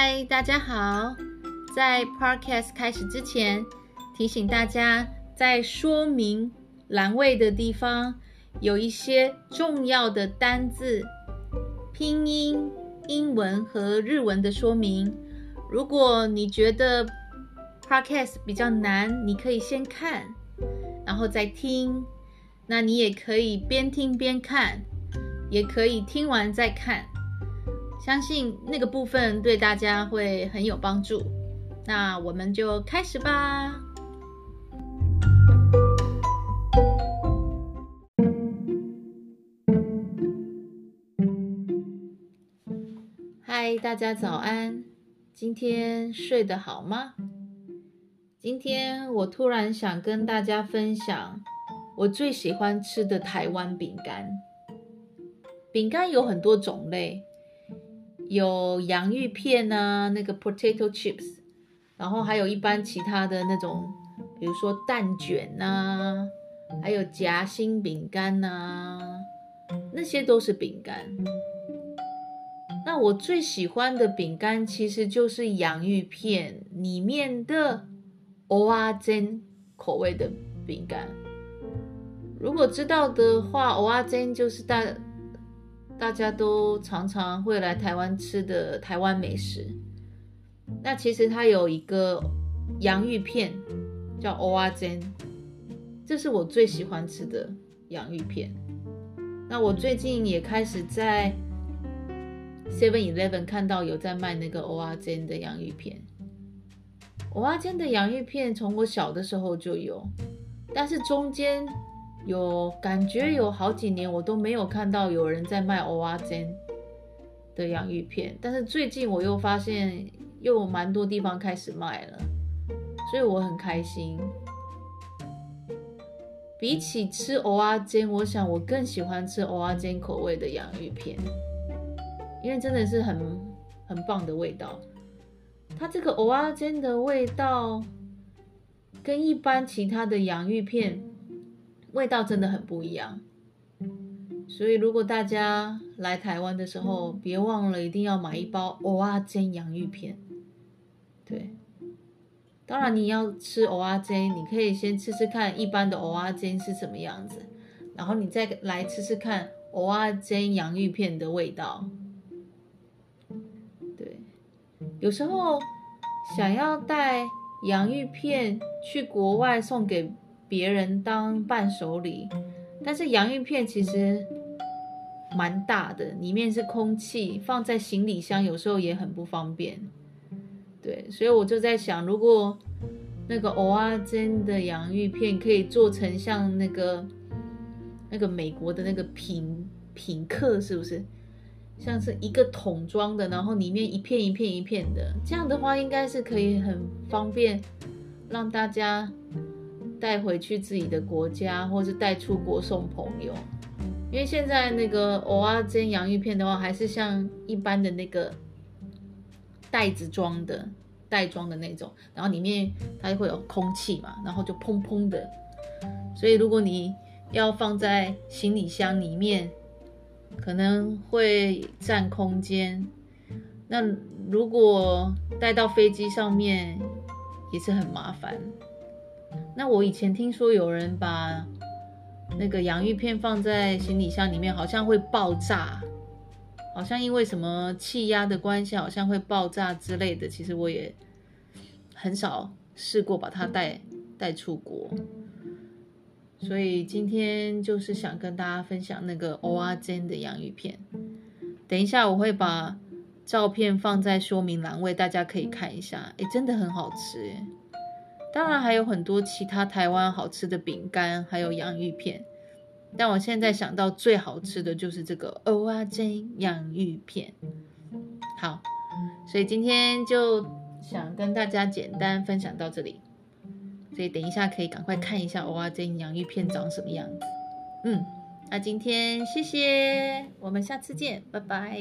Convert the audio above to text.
嗨，大家好！在 Podcast 开始之前，提醒大家，在说明栏位的地方有一些重要的单字、拼音、英文和日文的说明。如果你觉得 Podcast 比较难，你可以先看，然后再听。那你也可以边听边看，也可以听完再看。相信那个部分对大家会很有帮助，那我们就开始吧。嗨，大家早安，今天睡得好吗？今天我突然想跟大家分享我最喜欢吃的台湾饼干。饼干有很多种类。有洋芋片啊，那个 potato chips，然后还有一般其他的那种，比如说蛋卷呐，还有夹心饼干呐，那些都是饼干。那我最喜欢的饼干其实就是洋芋片里面的蚵仔煎口味的饼干。如果知道的话，蚵仔煎就是大。大家都常常会来台湾吃的台湾美食，那其实它有一个洋芋片叫蚵仔煎，这是我最喜欢吃的洋芋片。那我最近也开始在 Seven Eleven 看到有在卖那个蚵仔煎的洋芋片。蚵仔煎的洋芋片从我小的时候就有，但是中间。有感觉有好几年我都没有看到有人在卖蚵仔煎的洋芋片，但是最近我又发现又有蛮多地方开始卖了，所以我很开心。比起吃蚵仔煎，我想我更喜欢吃蚵仔煎口味的洋芋片，因为真的是很很棒的味道。它这个蚵仔煎的味道跟一般其他的洋芋片。味道真的很不一样，所以如果大家来台湾的时候，别忘了一定要买一包蚵仔煎洋芋片。对，当然你要吃蚵仔煎，你可以先吃吃看一般的蚵仔煎是什么样子，然后你再来吃吃看蚵仔煎洋芋片的味道。对，有时候想要带洋芋片去国外送给。别人当伴手礼，但是洋芋片其实蛮大的，里面是空气，放在行李箱有时候也很不方便。对，所以我就在想，如果那个蚵仔煎的洋芋片可以做成像那个那个美国的那个品品客，是不是？像是一个桶装的，然后里面一片一片一片的，这样的话应该是可以很方便让大家。带回去自己的国家，或是带出国送朋友，因为现在那个蚵仔煎洋芋片的话，还是像一般的那个袋子装的袋装的那种，然后里面它会有空气嘛，然后就砰砰的，所以如果你要放在行李箱里面，可能会占空间。那如果带到飞机上面，也是很麻烦。那我以前听说有人把那个洋芋片放在行李箱里面，好像会爆炸，好像因为什么气压的关系，好像会爆炸之类的。其实我也很少试过把它带带出国，所以今天就是想跟大家分享那个欧阿煎的洋芋片。等一下我会把照片放在说明栏位，大家可以看一下。诶，真的很好吃耶！当然还有很多其他台湾好吃的饼干，还有洋芋片，但我现在想到最好吃的就是这个蚵仔煎洋芋片。好，所以今天就想跟大家简单分享到这里，所以等一下可以赶快看一下蚵仔煎洋芋片长什么样子。嗯，那今天谢谢，我们下次见，拜拜。